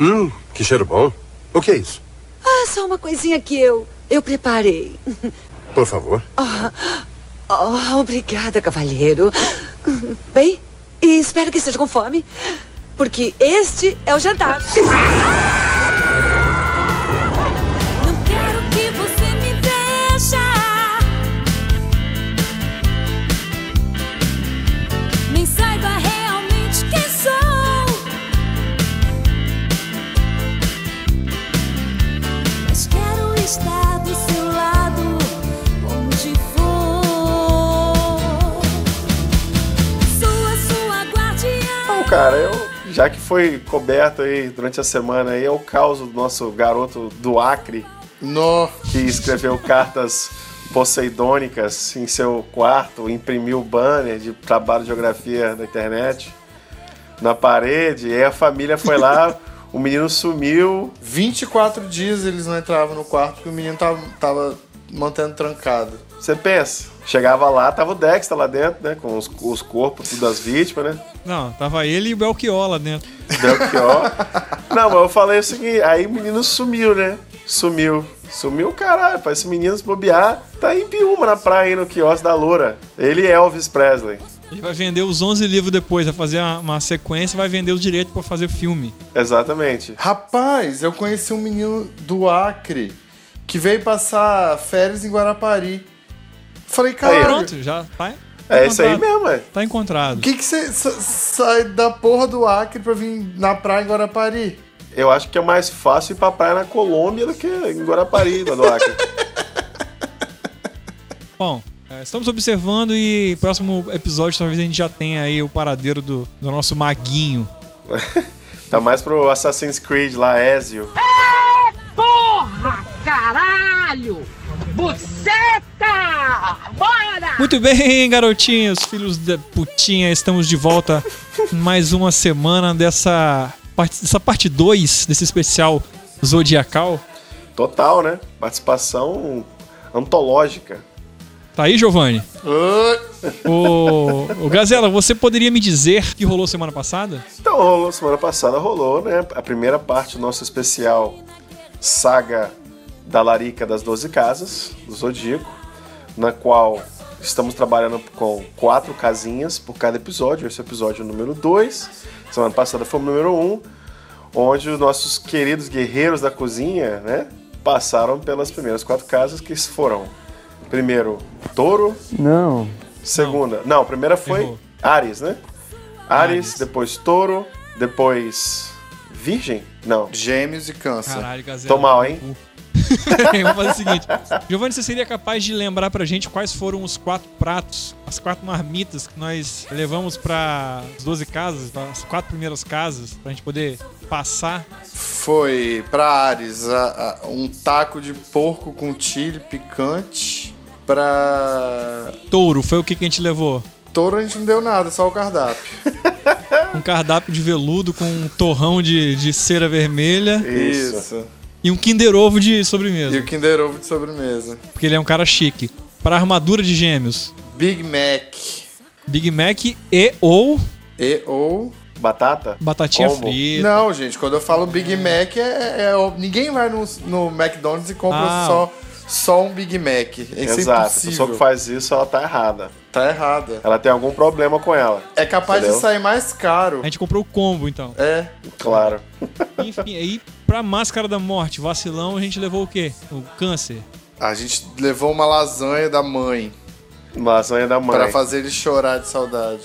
Hum, que cheiro bom. O que é isso? Ah, só uma coisinha que eu. eu preparei. Por favor. Oh, obrigada, cavalheiro. Bem, e espero que esteja com fome, porque este é o jantar. Cara, eu. Já que foi coberto aí durante a semana aí, é o caos do nosso garoto do Acre, No. que escreveu cartas poseidônicas em seu quarto, imprimiu banner de trabalho de geografia na internet na parede, e a família foi lá, o menino sumiu. 24 dias eles não entravam no quarto porque o menino tava, tava mantendo trancado. Você pensa, chegava lá, tava o Dexter lá dentro, né? Com os, os corpos tudo das vítimas, né? Não, tava ele e o Belchior lá dentro. Belchior. Não, mas eu falei o seguinte, aí o menino sumiu, né? Sumiu. Sumiu, caralho, pra esse menino se bobear, tá em Piúma, na praia, aí no quiosque da Loura. Ele é Elvis Presley. Ele vai vender os 11 livros depois, vai fazer uma, uma sequência e vai vender os direitos pra fazer filme. Exatamente. Rapaz, eu conheci um menino do Acre que veio passar férias em Guarapari. Falei, cara, Pronto, já tá. tá É isso aí mesmo, é. Tá encontrado. o que que você sa- sai da porra do Acre pra vir na praia em Guarapari? Eu acho que é mais fácil ir pra praia na Colômbia do que em Guarapari, lá do Acre. Bom, é, estamos observando e próximo episódio talvez a gente já tenha aí o paradeiro do, do nosso maguinho. Tá mais pro Assassin's Creed lá, Ezio. Porra, caralho! Buceta! Bora! Muito bem, garotinhos, filhos da putinha, estamos de volta mais uma semana dessa parte, dessa parte 2 desse especial zodiacal. Total, né? Participação antológica. Tá aí, Giovanni? Oi. Ô, ô, Gazela, você poderia me dizer o que rolou semana passada? Então, rolou, semana passada rolou, né? A primeira parte do nosso especial Saga da Larica das Doze Casas, do Zodíaco, na qual estamos trabalhando com quatro casinhas por cada episódio. Esse é o episódio número 2. Semana passada foi o número 1, um, onde os nossos queridos guerreiros da cozinha, né? Passaram pelas primeiras quatro casas, que foram primeiro Touro, Não. Segunda. Não, a primeira foi Errou. Ares, né? Ares, Áries. depois Touro, depois Virgem? Não. Gêmeos e câncer. Caralho, Gazela. Tô mal, hein? Vamos fazer o seguinte. Giovanni, você seria capaz de lembrar pra gente quais foram os quatro pratos, as quatro marmitas que nós levamos para as 12 casas, as quatro primeiras casas, pra gente poder passar? Foi pra Ares a- a- um taco de porco com chile picante. Pra Touro, foi o que, que a gente levou? touro a gente não deu nada, só o cardápio. Um cardápio de veludo com um torrão de, de cera vermelha Isso. E um Kinder Ovo de E sobremesa. o Kinder Ovo de sobremesa. Porque ele é um cara chique. Para armadura de gêmeos, Big Mac. Big Mac e ou E ou. Batata? batatinha Combo. frita. Não, gente, quando eu falo Big Mac, é, é- é- ninguém vai no, no McDonald's e compra Ah. só, só um Big Mac. Isso é Exato. A impossível. pessoa que faz isso, ela tá errada. Tá errada. Ela tem algum problema com ela. É capaz Entendeu? de sair mais caro. A gente comprou o combo, então. É. Claro. Enfim, aí pra Máscara da Morte, vacilão, a gente levou o quê? O câncer. A gente levou uma lasanha da mãe Lasanha da mãe. pra fazer ele chorar de saudade.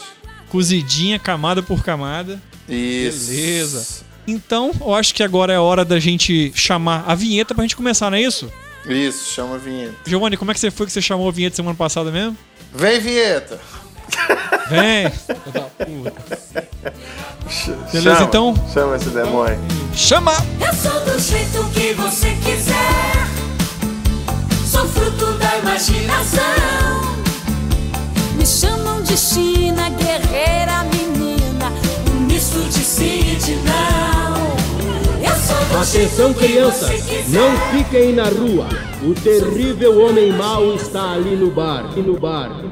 Cozidinha, camada por camada. Isso. Beleza. Então, eu acho que agora é hora da gente chamar a vinheta pra gente começar, não é isso? Isso, chama a vinheta. Giovanni, como é que você foi que você chamou a vinheta semana passada mesmo? Vem, vinheta! Vem! Puta. Beleza, Chama. então? Chama esse demônio. Chama! Eu sou do jeito que você quiser. Sou fruto da imaginação. Me chamam de China, guerreira menina. Um misto de sim e de não. Eu sou do Atenção, jeito que crianças! você quiser. Não fiquem na rua! O terrível homem mau está ali no bar. Ali no bar. ali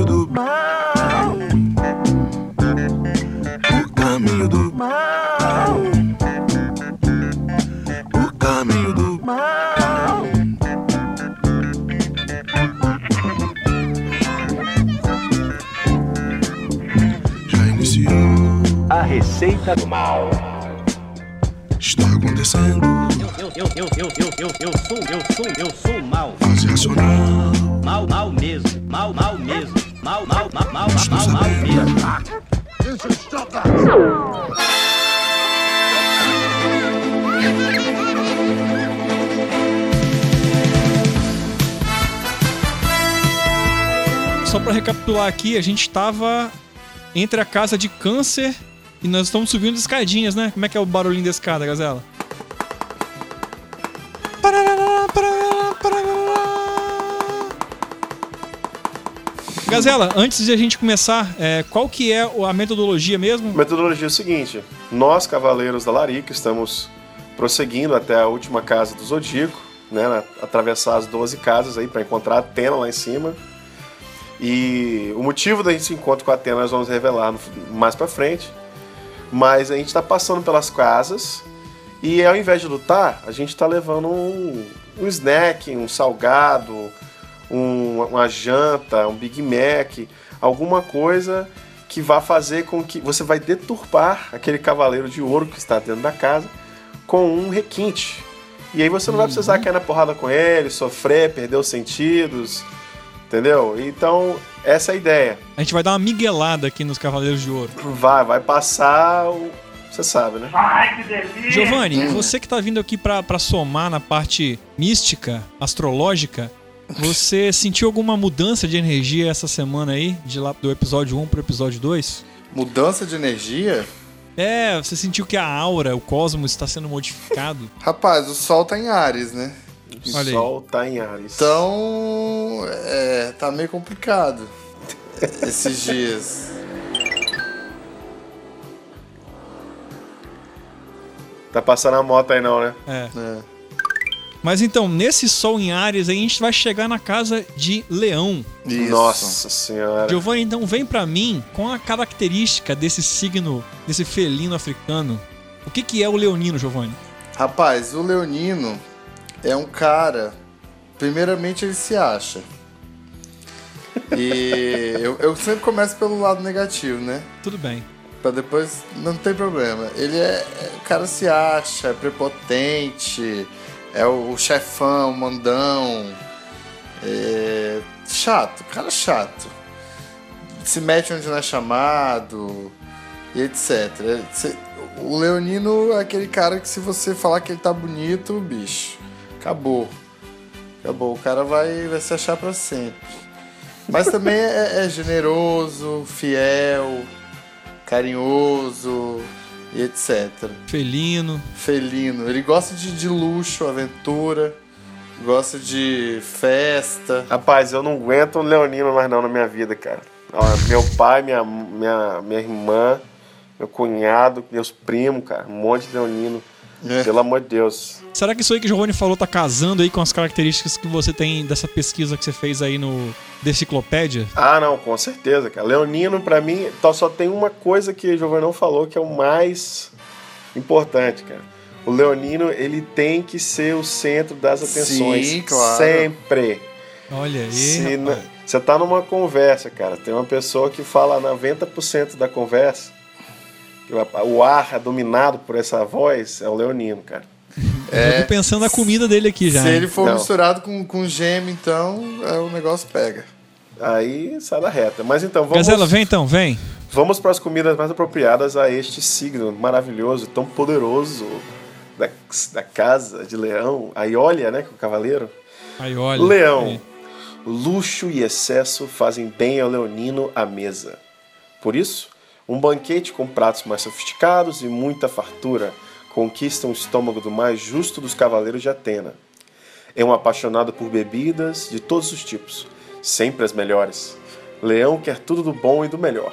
no bar. O caminho do mal. O caminho do mal. Já iniciou a receita do mal. Está acontecendo. Eu, eu, eu, eu, eu, eu, eu sou, eu sou, eu sou. Recapitular aqui, a gente tava entre a casa de câncer e nós estamos subindo escadinhas, né? Como é que é o barulhinho da escada, Gazela? Gazela, antes de a gente começar, é, qual que é a metodologia mesmo? Metodologia é o seguinte: nós, Cavaleiros da Larica, estamos prosseguindo até a última casa do Zodíaco, né? Atravessar as 12 casas aí para encontrar a Atena lá em cima. E o motivo da gente se encontro com a Atena nós vamos revelar no- mais pra frente. Mas a gente tá passando pelas casas e ao invés de lutar, a gente tá levando um, um snack, um salgado, um- uma janta, um Big Mac, alguma coisa que vá fazer com que você vai deturpar aquele cavaleiro de ouro que está dentro da casa com um requinte. E aí você não vai precisar cair na porrada com ele, sofrer, perder os sentidos, entendeu? Então, essa é a ideia. A gente vai dar uma miguelada aqui nos Cavaleiros de Ouro. Vai, vai passar o... Você sabe, né? Giovanni, você que tá vindo aqui pra, pra somar na parte mística, astrológica, você sentiu alguma mudança de energia essa semana aí? De lá do episódio 1 pro episódio 2? Mudança de energia? É, você sentiu que a aura, o cosmos está sendo modificado? Rapaz, o sol tá em Ares, né? O Olha aí. sol tá em Ares. Então, é, tá meio complicado esses dias. Tá passando a moto aí não, né? É. É. Mas então, nesse sol em Ares, aí a gente vai chegar na casa de Leão. Isso. Nossa senhora. Giovanni, então vem pra mim com a característica desse signo, desse felino africano. O que, que é o leonino, Giovanni? Rapaz, o Leonino é um cara. Primeiramente, ele se acha. E eu, eu sempre começo pelo lado negativo, né? Tudo bem. Pra depois não tem problema. Ele é. é- O cara se acha, é prepotente, é o, o chefão, o mandão. É, chato, cara chato. Se mete onde não é chamado, e etc. É, O Leonino é aquele cara que se você falar que ele tá bonito, bicho, acabou. Acabou. O cara vai, vai se achar pra sempre. Mas também é, é generoso, fiel, carinhoso e etc. Felino. Felino. Ele gosta de, de luxo, aventura, gosta de festa. Rapaz, eu não aguento um leonino mais não na minha vida, cara. Meu pai, minha, minha, minha irmã, meu cunhado, meus primos, cara. Um monte de leonino. É. Pelo amor de Deus. Será que isso aí que o Giovanni falou tá casando aí com as características que você tem dessa pesquisa que você fez aí no Deciclopédia? Ah, não, com certeza, cara. Leonino, pra mim, tó- só tem uma coisa que o Giovanni não falou que é o mais importante, cara. O Leonino, ele tem que ser o centro das atenções. Sim, claro. Sempre. Olha aí. Se você tá numa conversa, cara, tem uma pessoa que fala 90% da conversa, o- ar é dominado por essa voz, é o Leonino, cara. Eu tô pensando na comida dele aqui já. Se ele for Não. misturado com, com gêmeo, então é, o negócio pega. Aí sai da reta. Mas então, vamos, Gazela, vem então, vem. vamos para as comidas mais apropriadas a este signo maravilhoso, tão poderoso da, da casa de leão. Aí olha, né, com o cavaleiro. Aí, olha. Leão. Aí. Luxo e excesso fazem bem ao leonino à mesa. Por isso, um banquete com pratos mais sofisticados e muita fartura conquista o estômago do mais justo dos cavaleiros de Atena. É um apaixonado por bebidas de todos os tipos, sempre as melhores. Leão quer tudo do bom e do melhor.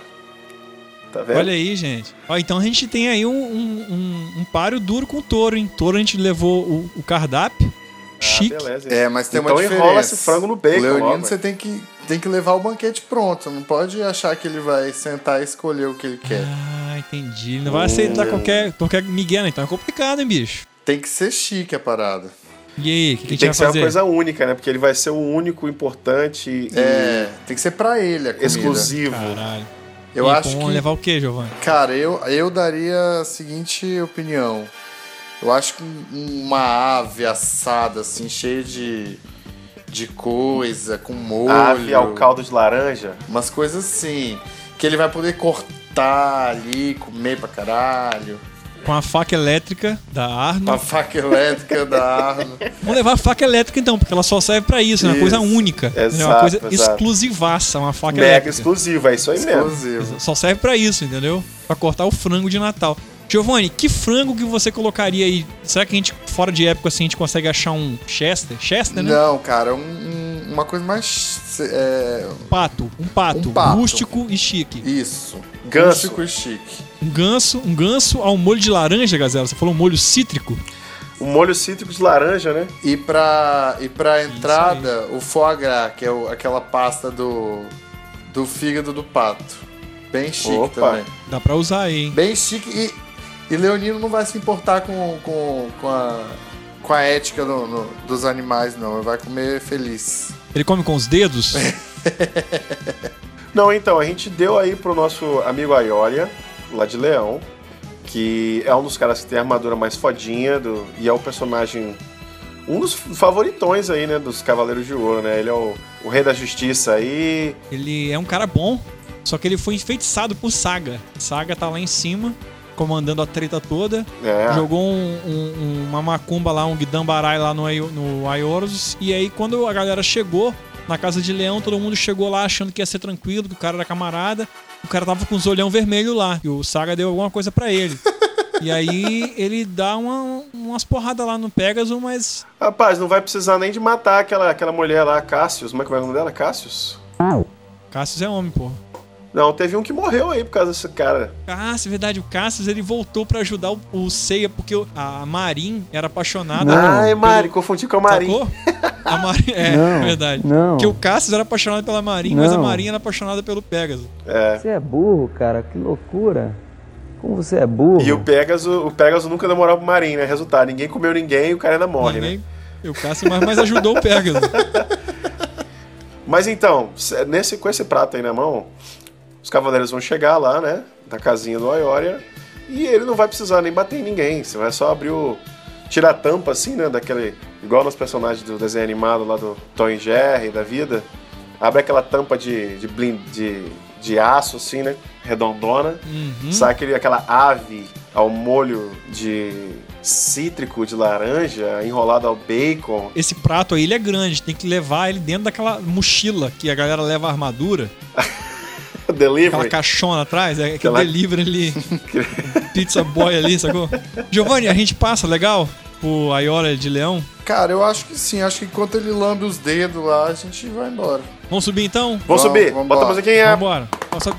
Tá? Olha aí, gente. Ó, então a gente tem aí um, um, um, um páreo duro com o touro, hein? Touro a gente levou o, o cardápio. Chique. Ah, beleza. É, mas tem então uma diferença. enrola esse frango no bacon. O Leonino logo. você tem que, tem que levar o banquete pronto. Não pode achar que ele vai sentar e escolher o que ele quer. Ah, entendi. Ele não vai aceitar qualquer, qualquer migué, né? Então é complicado, hein, bicho? Tem que ser chique a parada. E aí, o que, que a gente tem vai que ser uma fazer? coisa única, né? Porque ele vai ser o único importante e É, tem que ser pra ele a comida. exclusivo. Caralho. Eu E acho que. levar o quê, Giovanni? Cara, eu, eu daria a seguinte opinião. Eu acho que um- uma ave assada, assim, cheia de, de coisa, com molho. Ave ao caldo de laranja. Umas coisas assim. Que ele vai poder cortar ali, comer pra caralho. Com a faca elétrica da Arno. A faca elétrica da Arno. Vamos levar a faca elétrica então, porque ela só serve pra isso, é uma Isso. coisa única. entendeu? é uma Exato, coisa exato. exclusivaça, uma faca Mega elétrica. exclusivo, é isso aí mesmo. Exclusivo. Só serve pra isso, entendeu? Pra cortar o frango de Natal. Giovanni, que frango que você colocaria aí? Será que a gente, fora de época, assim, a gente consegue achar um Chester? Chester, né? Não, cara, um- um- uma coisa mais. é, Pato. Um pato. Um pato. Rústico e chique. isso. Ganso. Rústico e chique. Um ganso, um ganso ao molho de laranja, Gazela. Você falou um molho cítrico? O molho cítrico de laranja, né? E pra, e pra entrada, o foie gras, que é o- aquela pasta do, do fígado do pato. Bem chique Opa. também. Dá pra usar aí, hein? Bem chique. E, e Leonino não vai se importar com, com, com, a, com a ética no- no- dos animais, não. Ele vai comer feliz. Ele come com os dedos? Não, então, a gente deu aí pro nosso amigo Aiolia, lá de Leão, que é um dos caras que tem a armadura mais fodinha do, e é o personagem. Um dos favoritões aí, né, dos Cavaleiros de Ouro, né? Ele é o, o Rei da Justiça aí. ele é um cara bom, só que ele foi enfeitiçado por Saga. Saga tá lá em cima, comandando a treta toda. É. Jogou um- um- uma macumba lá, um Guidambarai lá no, no Aioros. E aí, quando a galera chegou na Casa de Leão, todo mundo chegou lá achando que ia ser tranquilo, que o cara era camarada. O cara tava com os olhão vermelho lá, e o Saga deu alguma coisa pra ele. E aí ele dá uma- umas porradas lá no Pegasus, mas Rapaz, não vai precisar nem de matar aquela, aquela mulher lá, Cassius. Como é que é o nome dela? Cassius? Cassius é homem, pô. Não, teve um que morreu aí por causa desse cara. Cassius, é verdade, o Cassius ele voltou pra ajudar o, o Seiya, porque o- a Marin era apaixonada. Ai, pelo- Mari, confundi com a Marin. Sacou? A Marin, é, Não, verdade. não. Porque o Cassius era apaixonado pela Marin, mas a. Marin era apaixonada pelo Pegasus. É. Você é burro, cara, que loucura. Como você é burro. E o Pegasus, o Pegasus nunca demorou pro Marin, né? Resultado, ninguém comeu ninguém e o cara ainda morre, né? Ninguém- E o Cassius, mas, mas ajudou o Pegasus. Mas então, se- nesse, com esse prato aí na mão, os cavaleiros vão chegar lá, né? Da casinha do Aioria. E ele não vai precisar nem bater em ninguém. Você vai só abrir o. Tirar a tampa, assim, né? Daquele. Igual nos personagens do desenho animado lá do Tom e Jerry da vida. Abre aquela tampa de, de, blin- de, de aço, assim, né? Redondona. Uhum. Sai aquele, aquela ave ao molho de cítrico de laranja, enrolado ao bacon. Esse prato aí, ele é grande, tem que levar ele dentro daquela mochila que a galera leva a armadura. Aquela Delivery. caixona atrás, é aquele Aquela- delivery ali. pizza boy ali, sacou? Giovanni, a gente passa, legal? O Aiora de Leão. Cara, eu acho que sim. Acho que enquanto ele lambe os dedos lá, a gente vai embora. Vamos subir então? Vamos subir. vambora. Bota a musiquinha. Vambora. Passa...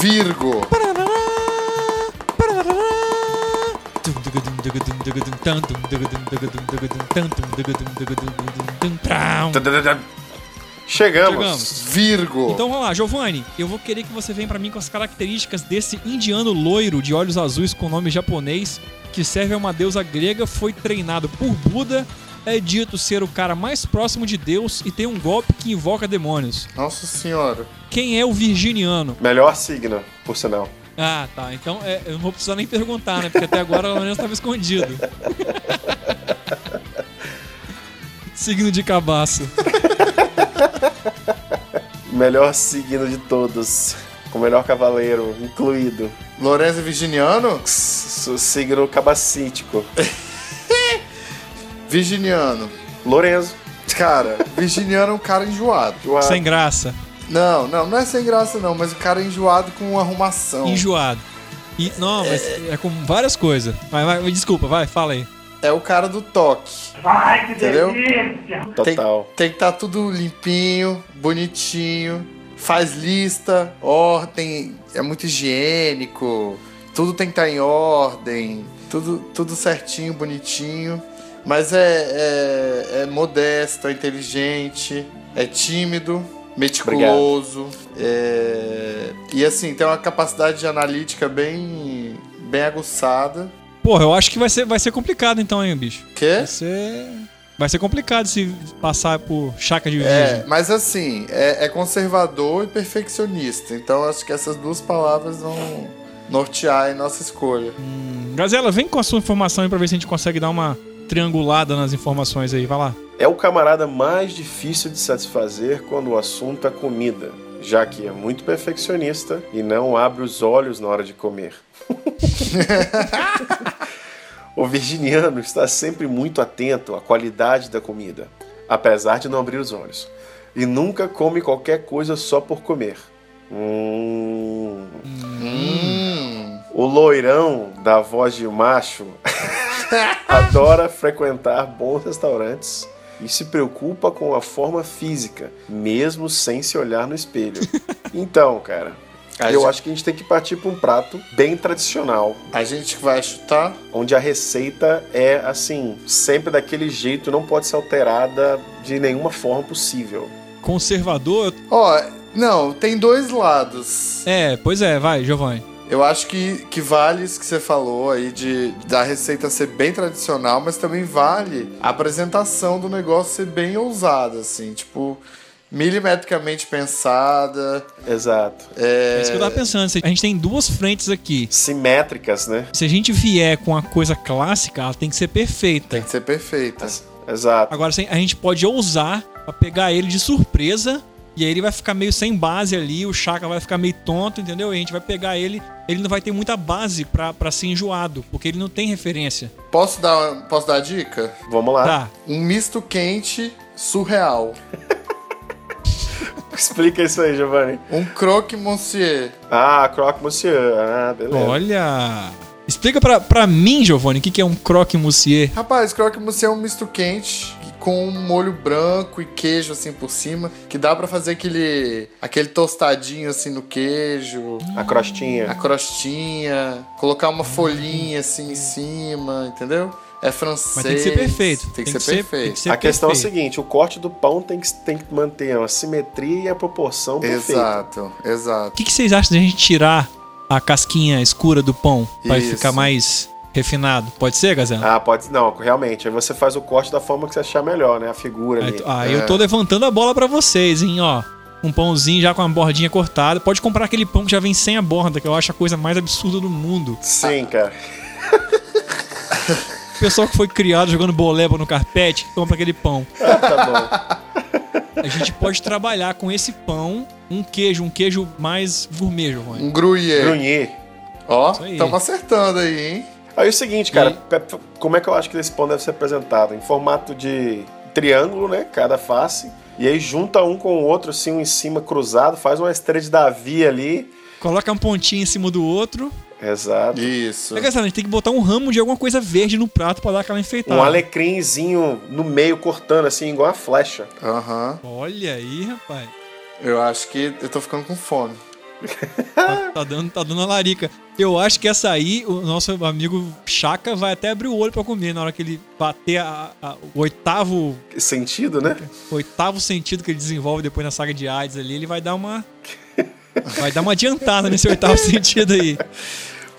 Virgo. Chegamos. Chegamos. Virgo. Então vamos lá, Giovanni, eu vou querer que você venha pra mim com as características desse indiano loiro de olhos azuis com nome japonês, que serve a uma deusa grega, foi treinado por Buda, é dito ser o cara mais próximo de Deus e tem um golpe que invoca demônios. Nossa senhora. Quem é o virginiano? Melhor signo, por sinal. Ah, tá. Então é, eu não vou precisar nem perguntar, né? Porque até agora o estava escondido. Signo de cabaço. Melhor signo de todos. Com o melhor cavaleiro incluído. Lorenzo Virginiano? S- signo cabacítico. Virginiano. Lorenzo. Cara, Virginiano é um cara enjoado. Joado. Sem graça. Não, não, não é sem graça não, mas o cara é enjoado com arrumação. Enjoado. E, não, mas é com várias coisas. Vai, vai, desculpa, vai, fala aí. É o cara do toque. Ai, que Entendeu? delícia! Total. Tem que estar tudo limpinho, bonitinho, faz lista, ordem, é muito higiênico, tudo tem que estar em ordem, tudo, tudo certinho, bonitinho. Mas é, é, é modesto, é inteligente, é tímido, meticuloso. é- e assim, tem uma capacidade de analítica bem, bem aguçada. Porra, eu acho que vai ser, vai ser complicado então, hein, bicho? Quê? Vai ser. Vai ser complicado se passar por chaca de É, virgem. mas assim, é, é conservador e perfeccionista. Então acho que essas duas palavras vão nortear em nossa escolha. Gazela, vem com a sua informação aí pra ver se a gente consegue dar uma triangulada nas informações aí. Vai lá. É o camarada mais difícil de satisfazer quando o assunto é comida, já que é muito perfeccionista e não abre os olhos na hora de comer. o virginiano está sempre muito atento à qualidade da comida, apesar de não abrir os olhos, e nunca come qualquer coisa só por comer. Hum. O loirão da voz de macho adora frequentar bons restaurantes e se preocupa com a forma física, mesmo sem se olhar no espelho. Então, cara, A eu gente- acho que a gente tem que partir para um prato bem tradicional, A gente vai chutar? onde a receita é assim, sempre daquele jeito, não pode ser alterada de nenhuma forma possível. Conservador. Ó, não, tem dois lados. É, pois é, vai, Giovanni. Eu acho que, que vale isso que você falou aí de da receita ser bem tradicional, mas também vale a apresentação do negócio ser bem ousada, assim, tipo, milimetricamente pensada. Exato. É isso que eu tava pensando. A gente tem duas frentes aqui. Simétricas, né? Se a gente vier com a coisa clássica, ela tem que ser perfeita. Tem que ser perfeita. Exato. Agora, a gente pode ousar pra pegar ele de surpresa. E aí ele vai ficar meio sem base ali, o Chaka vai ficar meio tonto, entendeu? E a gente vai pegar ele, ele não vai ter muita base pra, pra ser enjoado, porque ele não tem referência. Posso dar, posso dar a dica? Vamos lá. Tá. Um misto quente surreal. Explica isso aí, Giovanni. Um croque monsieur. Ah, croque monsieur. Ah, beleza. Olha. Explica pra, pra mim, Giovanni, o que, que é um croque monsieur. Rapaz, croque monsieur é um misto quente com um molho branco e queijo assim por cima, que dá pra fazer aquele aquele tostadinho assim no queijo, A crostinha. a crostinha, colocar uma folhinha assim em cima, entendeu? É francês. Mas tem que ser perfeito. Tem que ser perfeito. tem que ser a questão é o perfeito. seguinte, o corte do pão tem que, tem que manter a simetria e a proporção perfeita. Exato, exato. O que, que vocês acham de a gente tirar a casquinha escura do pão pra ele Isso. ficar mais refinado? Pode ser, Gazela? Ah, pode. Não, realmente. Aí você faz o corte da forma que você achar melhor, né? A figura Aí, ali. ah, eu tô levantando a bola pra vocês, hein, ó. Um pãozinho já com a bordinha cortada. Pode comprar aquele pão que já vem sem a borda, que eu acho a coisa mais absurda do mundo. Sim, cara. O pessoal que foi criado jogando boleba no carpete, que compra aquele pão. tá bom. A gente pode trabalhar com esse pão um queijo, um queijo mais gourmet, Giovanni. Um gruyère. Grunhir. Ó, estamos acertando aí, hein? Aí é o seguinte, cara, E- como é que eu acho que esse pão deve ser apresentado? Em formato de triângulo, né? Cada face. E aí junta um com o outro, assim, um em cima cruzado, faz uma estrela de Davi ali. Coloca um pontinho em cima do outro. Exato. Isso. É que, a gente tem que botar um ramo de alguma coisa verde no prato pra dar aquela enfeitada. Um alecrimzinho no meio cortando, assim, igual uma flecha. Aham. Olha aí, rapaz. Eu acho que eu tô ficando com fome. Tá, tá dando, tá dando a larica. Eu acho que essa aí, o nosso amigo Chaka vai até abrir o olho pra comer na hora que ele bater a- a- o oitavo, sentido, né? oitavo sentido que ele desenvolve depois na saga de AIDS ali. Ele vai dar uma. Vai dar uma adiantada nesse oitavo sentido aí.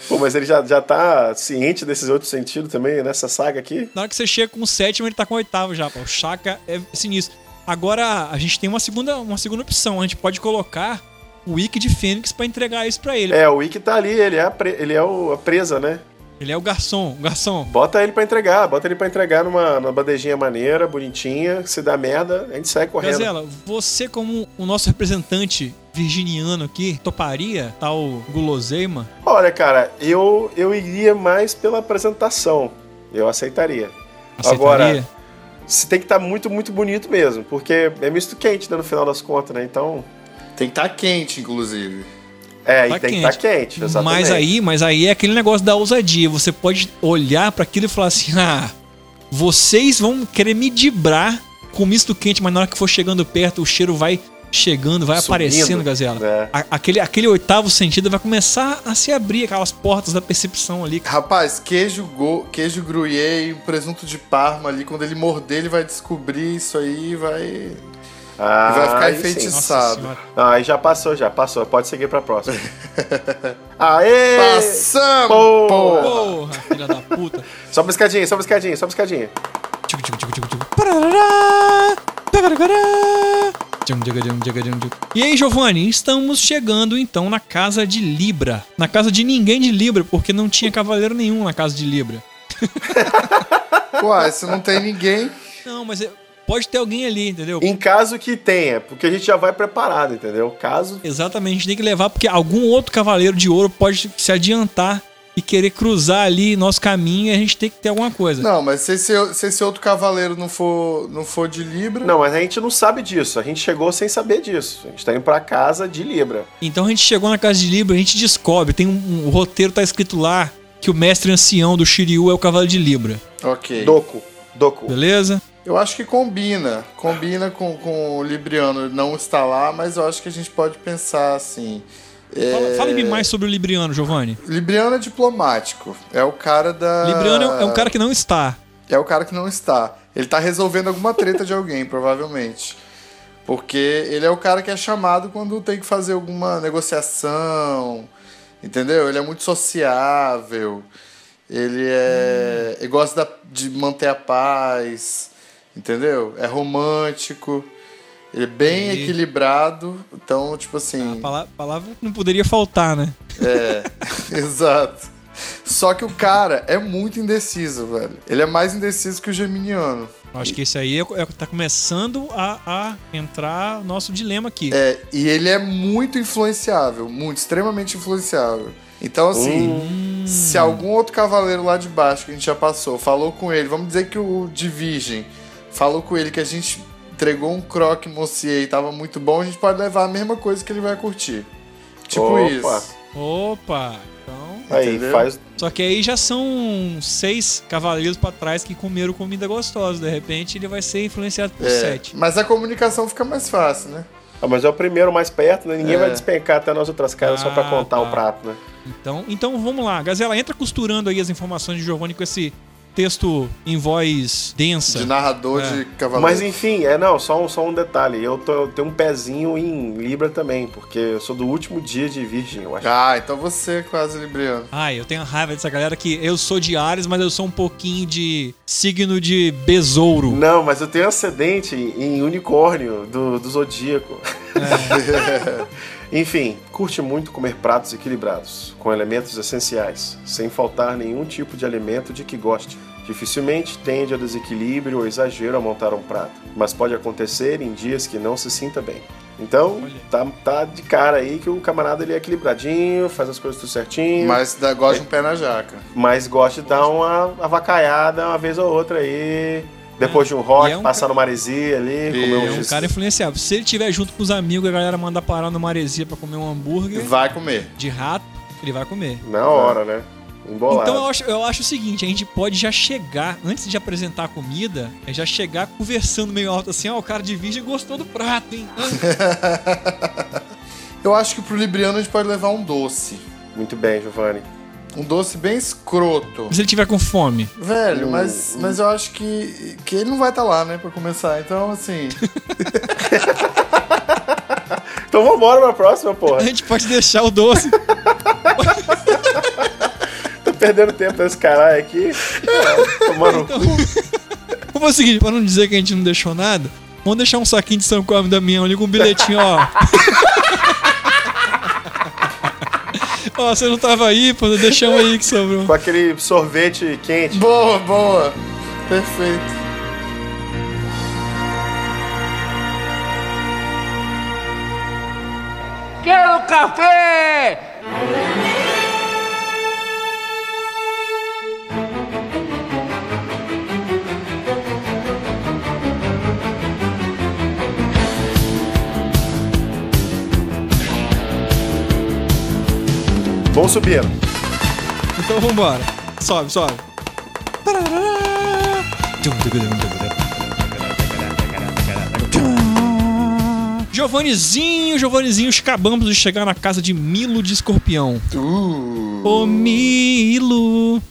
Pô, mas ele já, já tá ciente desses outros sentidos também, nessa saga aqui? Na hora que você chega com o sétimo, ele tá com o oitavo já. Pô. O Chaka é sinistro. Agora, a gente tem uma segunda, uma segunda opção. A gente pode colocar o Wiki de Fênix pra entregar isso pra ele. É, o Ikki tá ali, ele é a, pre- ele é o- a presa, né? Ele é o garçom. O garçom. Bota ele pra entregar, bota ele pra entregar numa, numa bandejinha maneira, bonitinha. Se dá merda, a gente sai correndo. Gazela, você como o nosso representante virginiano aqui, toparia tal guloseima? Olha, cara, eu, eu iria mais pela apresentação. Eu aceitaria. Agora, Aceitaria? se tem que estar muito, muito bonito mesmo, porque é misto quente, né, no final das contas, né? Então, Tem que estar quente, inclusive. É, Tá e tem que estar quente, exatamente. Mas aí, mas aí é aquele negócio da ousadia. Você pode olhar pra aquilo e falar assim: ah, vocês vão querer me dibrar com misto quente, mas na hora que for chegando perto, o cheiro vai chegando, vai Subindo, aparecendo, Gazela. é. A- aquele, aquele oitavo sentido vai começar a se abrir, aquelas portas da percepção ali. Rapaz, queijo, go, queijo gruyère e presunto de parma ali, quando ele morder, ele vai descobrir isso aí e vai... Ah, e vai ficar enfeitiçado. Ah, aí já passou, já passou. Pode seguir pra próxima. Aê! Passamos, Porra! porra! Filha da puta. Sobe uma escadinha, sobe uma escadinha, sobe uma escadinha. Tchum, tchum, tchum, tchum, tchum. E aí, Giovanni, estamos chegando então na casa de Libra. Na casa de ninguém de Libra, porque não tinha cavaleiro nenhum na casa de Libra. Uai, se não tem ninguém. Não, mas é- pode ter alguém ali, entendeu? Em caso que tenha, porque a gente já vai preparado, entendeu? Caso. Exatamente, a gente tem que levar, porque algum outro cavaleiro de ouro pode se adiantar e querer cruzar ali nosso caminho e a gente tem que ter alguma coisa. Não, mas se esse, se esse outro cavaleiro não for, não for de Libra. Não, mas a gente não sabe disso. A gente chegou sem saber disso. A gente tá indo pra casa de Libra. Então a gente chegou na casa de Libra, a gente descobre, tem um, um- o roteiro tá escrito lá que o mestre ancião do Shiryu é o cavalo de Libra. Ok. Doku. Doku. Beleza? Eu acho que combina. Combina com, com o Libriano não estar lá, mas eu acho que a gente pode pensar assim. é, fale-me mais sobre o Libriano, Giovanni. Libriano é diplomático. É o cara da. Libriano é, é um cara que não está. É o cara que não está. Ele tá resolvendo alguma treta de alguém, provavelmente. Porque ele é o cara que é chamado quando tem que fazer alguma negociação. Entendeu? Ele é muito sociável. Ele é. Ele gosta de manter a paz. Entendeu? É romântico. Ele é bem Entendi. equilibrado. Então, tipo assim. A pala- palavra não poderia faltar, né? É, exato. Só que o cara é muito indeciso, velho. Ele é mais indeciso que o Geminiano. Acho que esse aí é, é- tá começando a, a entrar nosso dilema aqui. É, e ele é muito influenciável, muito, extremamente influenciável. Então, assim, Hum. se algum outro cavaleiro lá de baixo que a gente já passou falou com ele, vamos dizer que o de Virgem falou com ele que a gente entregou um croque Monsieur e tava muito bom, a gente pode levar a mesma coisa que ele vai curtir. Tipo Opa. isso. Opa! Então. Aí, Entendeu? faz. Só que aí já são seis cavaleiros pra trás que comeram comida gostosa. De repente ele vai ser influenciado por É, sete. mas a comunicação fica mais fácil, né? Ah, mas é o primeiro mais perto, né? Ninguém É. vai despencar até nas outras casas só pra Ah, contar tá. o prato, né? Então, então vamos lá. Gazela, entra costurando aí as informações de Giovanni com esse texto em voz densa. De narrador É. de cavaleiro. Mas enfim, é não, só um, só um detalhe. Eu, tô, eu tenho um pezinho em Libra também, porque eu sou do último dia de Virgem, eu acho. Ah, então você é quase libriano. Ai, eu tenho raiva dessa galera que eu sou de Ares, mas eu sou um pouquinho de signo de besouro. Não, mas eu tenho ascendente em unicórnio do, do zodíaco. Enfim, curte muito comer pratos equilibrados, com elementos essenciais, sem faltar nenhum tipo de alimento de que goste. Dificilmente tende a desequilíbrio ou exagero a montar um prato, mas pode acontecer em dias que não se sinta bem. Então, tá, tá de cara aí que o camarada ele é equilibradinho, faz as coisas tudo certinho, mas, Mas dá- gosta de um pé na jaca. gosta de dar uma avacaiada uma vez ou outra aí. Depois de um rock, é um passar ca- no maresia ali, comer É um um cara influenciável. Se ele tiver junto com os amigos, a galera manda parar no Maresia pra comer um hambúrguer Vai comer. de rato, ele vai comer. Na hora, né? Embolado. Então eu acho, eu acho o seguinte, a gente pode já chegar, antes de apresentar a comida, é já chegar conversando meio alto assim, ó, o cara de virgem gostou do prato, hein? Eu acho que pro libriano a gente pode levar um doce. Muito bem, Giovanni. Um doce bem escroto. Se ele tiver com fome. Velho, Hum, mas, mas eu acho que, que ele não vai estar lá, né, pra começar. Então, assim. Então vambora pra próxima, porra. A gente pode deixar o doce. Tô perdendo tempo nesse caralho aqui. Tomando Então, vamos fazer o seguinte, pra não dizer que a gente não deixou nada, vamos deixar um saquinho de São Come Damião ali com um bilhetinho, ó. Ó, você não tava aí, pô, deixamos aí que sobrou. com aquele sorvete quente. boa, boa. Perfeito. Quero café! Vamos subindo. Então vambora. Sobe, sobe. Giovannizinho, Giovannizinho, acabamos de chegar na casa de Milo de Escorpião. Uh. Ô Milo.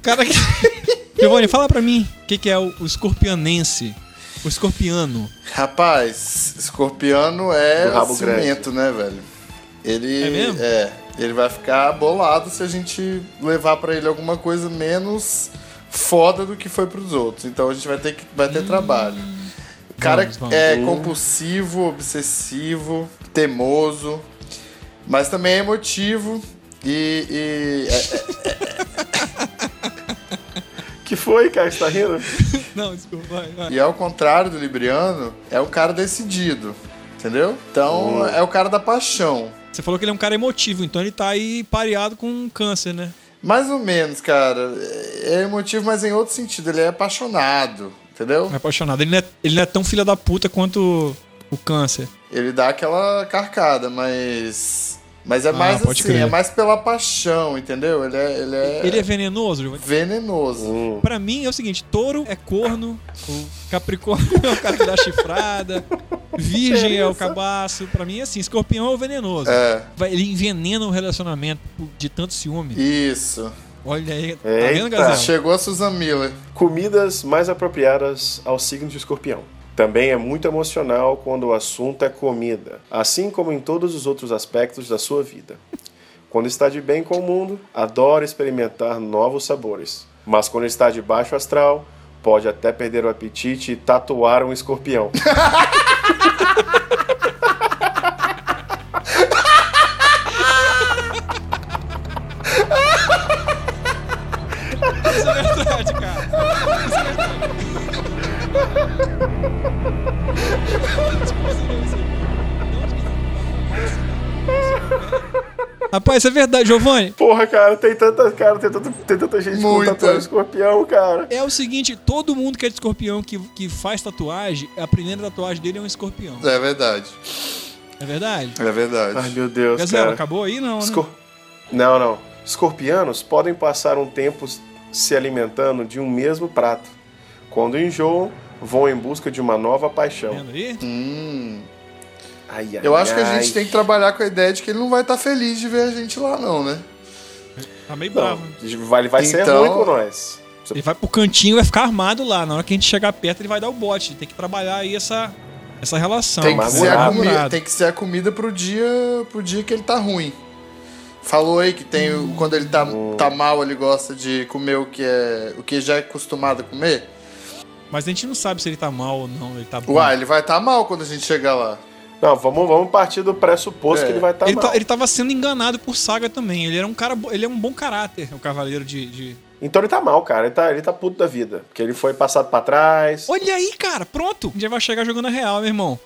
Cara, que... Giovanni, fala pra mim o que, que é o, o escorpianense. O escorpiano. Rapaz, escorpiano é cimento, né, velho? Ele. É mesmo? é, ele vai ficar bolado se a gente levar pra ele alguma coisa menos foda do que foi pros outros. Então a gente vai ter, que, vai ter trabalho. O cara Vamos, vamos. é compulsivo, obsessivo, teimoso, mas também é emotivo e. e- é- Que foi, cara? Você tá rindo? Não, desculpa, vai, vai. e ao contrário do Libriano, é o cara decidido. Entendeu? Então é o cara da paixão. Você falou que ele é um cara emotivo, então ele tá aí pareado com câncer, né? Mais ou menos, cara. É emotivo, mas em outro sentido. Ele é apaixonado, entendeu? É apaixonado. Ele não é, ele não é tão filha da puta quanto o câncer. Ele dá aquela carcada, mas. Mas é Ah, mais pode assim, crer. é mais pela paixão, entendeu? Ele é. Ele é, Ele é venenoso, Giovanni? venenoso. Pra mim é o seguinte: touro é corno, o capricórnio é o cara que dá chifrada, virgem é o cabaço. Pra mim é assim: escorpião é o venenoso. É. Vai- Ele envenena o relacionamento de tanto ciúme. Isso. Olha aí, tá Eita. vendo, Gazela? Chegou a Susan Miller. Comidas mais apropriadas ao signo de escorpião. Também é muito emocional quando o assunto é comida, assim como em todos os outros aspectos da sua vida. Quando está de bem com o mundo, adora experimentar novos sabores. Mas quando está de baixo astral, pode até perder o apetite e tatuar um escorpião. Rapaz, isso é verdade, Giovanni. Porra, cara, tem tanta, cara, tem tanta, tem tanta gente com Muita. tatuagem de escorpião, cara. É o seguinte, todo mundo que é de escorpião que, que faz tatuagem, a primeira tatuagem dele é um escorpião. É verdade. É verdade? É verdade. Ai, meu Deus, Gazela, cara. acabou aí? Não, né? Não, não. Escorpianos podem passar um tempo se alimentando de um mesmo prato. Quando enjoam, vão em busca de uma nova paixão. Vendo aí? Hum. Ai, ai, Eu acho que a ai. gente tem que trabalhar com a ideia de que ele não vai estar feliz de ver a gente lá, não, né? Tá meio Não, bravo. vai, ele vai ser Então- ruim com nós. Ele vai pro cantinho e vai ficar armado lá. Na hora que a gente chegar perto, ele vai dar o bote. Tem que trabalhar aí essa, essa relação. Tem que, ser a comida, tem que ser a comida pro dia, pro dia que ele tá ruim. Falou aí que tem o- quando ele tá, tá mal, ele gosta de comer o que é o que já é acostumado a comer. Mas a gente não sabe se ele tá mal ou não. Ele tá bom. Uai, ele vai estar tá mal quando a gente chegar lá. Não, vamos, vamos partir do pressuposto É. que ele vai estar ele, mal. tá- ele tava sendo enganado por Saga também. Ele era um cara, ele é um bom caráter, o cavaleiro de, de- Então ele tá mal, cara. Ele tá, ele tá puto da vida. Porque ele foi passado pra trás. Olha aí, cara, pronto. A gente já vai chegar jogando a real, meu irmão.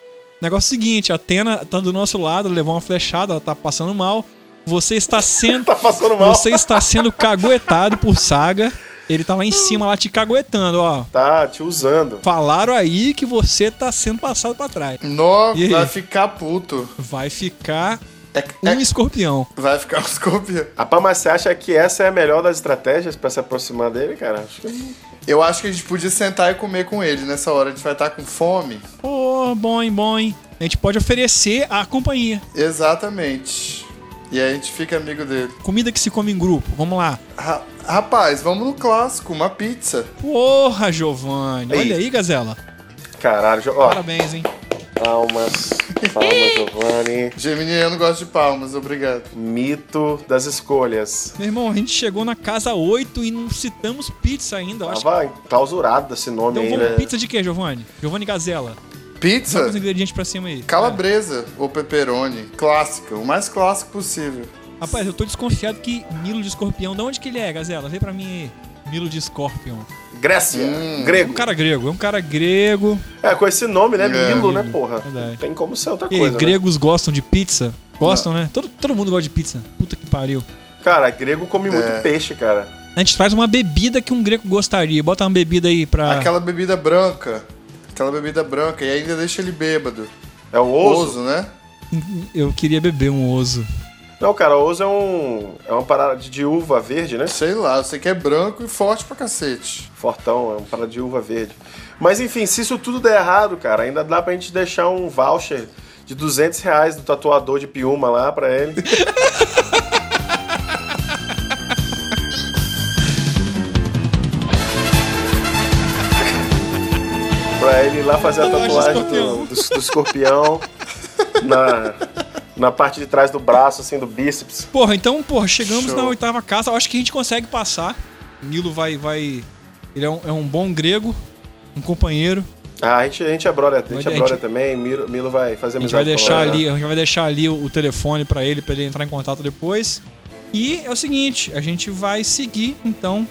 Negócio seguinte, a Atena tá do nosso lado, levou uma flechada, ela tá passando mal. Você está sendo. Tá passando mal. Você está sendo caguetado por Saga. Ele tá lá em cima, lá te caguetando, ó. Tá te usando. Falaram aí que você tá sendo passado pra trás. Nó, vai ficar puto. Vai ficar É, um é- escorpião. vai ficar um escorpião. Rapaz, mas você acha que essa é a melhor das estratégias pra se aproximar dele, cara? Acho que. Eu acho que a gente podia sentar e comer com ele nessa hora. A gente vai estar com fome. Pô, bom, hein, bom, hein. A gente pode oferecer a companhia. Exatamente. E aí a gente fica amigo dele. Comida que se come em grupo. Vamos lá. Ra- rapaz, vamos no clássico, uma pizza. Porra, Giovanni. Olha aí, Gazela. Caralho, ó, Parabéns, hein. palmas. Palmas, Giovanni. Geminiano gosta de palmas, obrigado. Mito das escolhas. Meu irmão, a gente chegou na casa 8 e não citamos pizza ainda. Eu acho que... Tava enclausurado esse nome Então aí, vamos né? pizza de quê, Giovanni? Giovanni Gazela. Pizza? Joga os ingredientes pra cima aí. Calabresa ou pepperoni. Clássica, o mais clássico possível. É. Rapaz, eu tô desconfiado que Milo de Escorpião... De onde que ele é, Gazela? Vê pra mim aí. Milo de Escorpião. Grécia, Hum. É grego. um cara grego. É um cara grego. É, com esse nome, né? É, Milo, né, porra? Verdade. Tem como ser outra E coisa. né? gregos gostam de pizza? Gostam, né? Todo, todo mundo gosta de pizza. Puta que pariu. Cara, grego come muito É. peixe, cara. A gente traz uma bebida que um grego gostaria. Bota uma bebida aí pra... Aquela bebida branca. Aquela bebida branca. E ainda deixa ele bêbado. É o oso? né? Eu queria beber um oso. Não, cara, o oso é um. É uma parada de, de uva verde, né? Sei lá, eu sei que é branco e forte pra cacete. Fortão, é uma parada de uva verde. Mas enfim, se isso tudo der errado, cara, ainda dá pra gente deixar um voucher de 200 reais do tatuador de Piuma lá pra ele. ele ir lá fazer a tatuagem do, do, do escorpião na, na parte de trás do braço, assim, do bíceps. Porra, então, porra, chegamos Show. na oitava casa. Eu acho que a gente consegue passar. Nilo vai, vai Ele é um, é um bom grego, um companheiro. Ah, a gente, a gente é brother, a gente é brother também. Milo, Milo vai fazer A gente vai deixar ali, né? a gente vai deixar ali o, o telefone pra ele, pra ele entrar em contato depois. E é o seguinte, a gente vai seguir então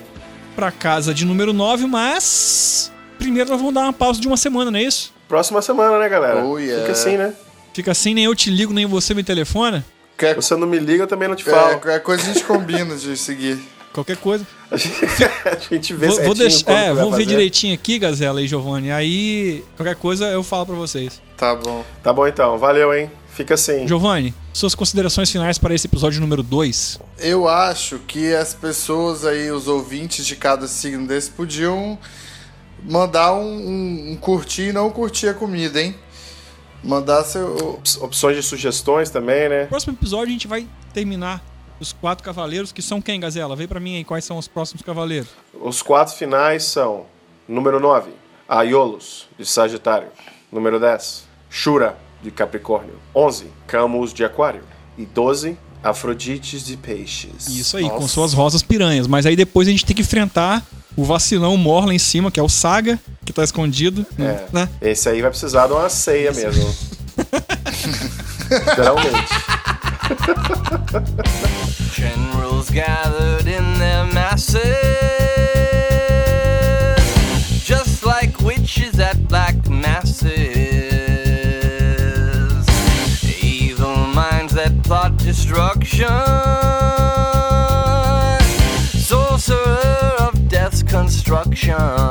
pra casa de número 9, mas primeiro nós vamos dar uma pausa de uma semana, não é isso? Próxima semana, né, galera? Oh, yeah. Fica assim, né? Fica assim, nem eu te ligo, nem você me telefona. Quer, Você não me liga, eu também não te é, falo. qualquer coisa a gente combina de seguir. Qualquer coisa. A gente vê Vou, vou deixar, é, vamos ver fazer. direitinho aqui, Gazela e Giovanni. Aí, qualquer coisa eu falo pra vocês. Tá bom. Tá bom então, valeu, hein? Fica assim. Giovanni, suas considerações finais para esse episódio número 2. Eu acho que as pessoas aí, os ouvintes de cada signo desse, podiam mandar um, um, um curtir e não curtir a comida, hein? Mandar seu. Opções de sugestões também, né? No próximo episódio a gente vai terminar os quatro cavaleiros, que são quem, Gazela? Vê pra mim aí quais são os próximos cavaleiros. Os quatro finais são: número 9, Aiolos, de Sagitário. Número 10, Shura, de Capricórnio. 11, Camus, de Aquário. E 12, Afrodites, de Peixes. Isso aí, com Nossa. suas rosas piranhas. Mas aí depois a gente tem que enfrentar o vacilão mor lá em cima, que é o Saga, que tá escondido. É. Né? Esse aí vai precisar de uma ceia mesmo. Literalmente. Generals gathered in their masses, sorcerer of death's construction.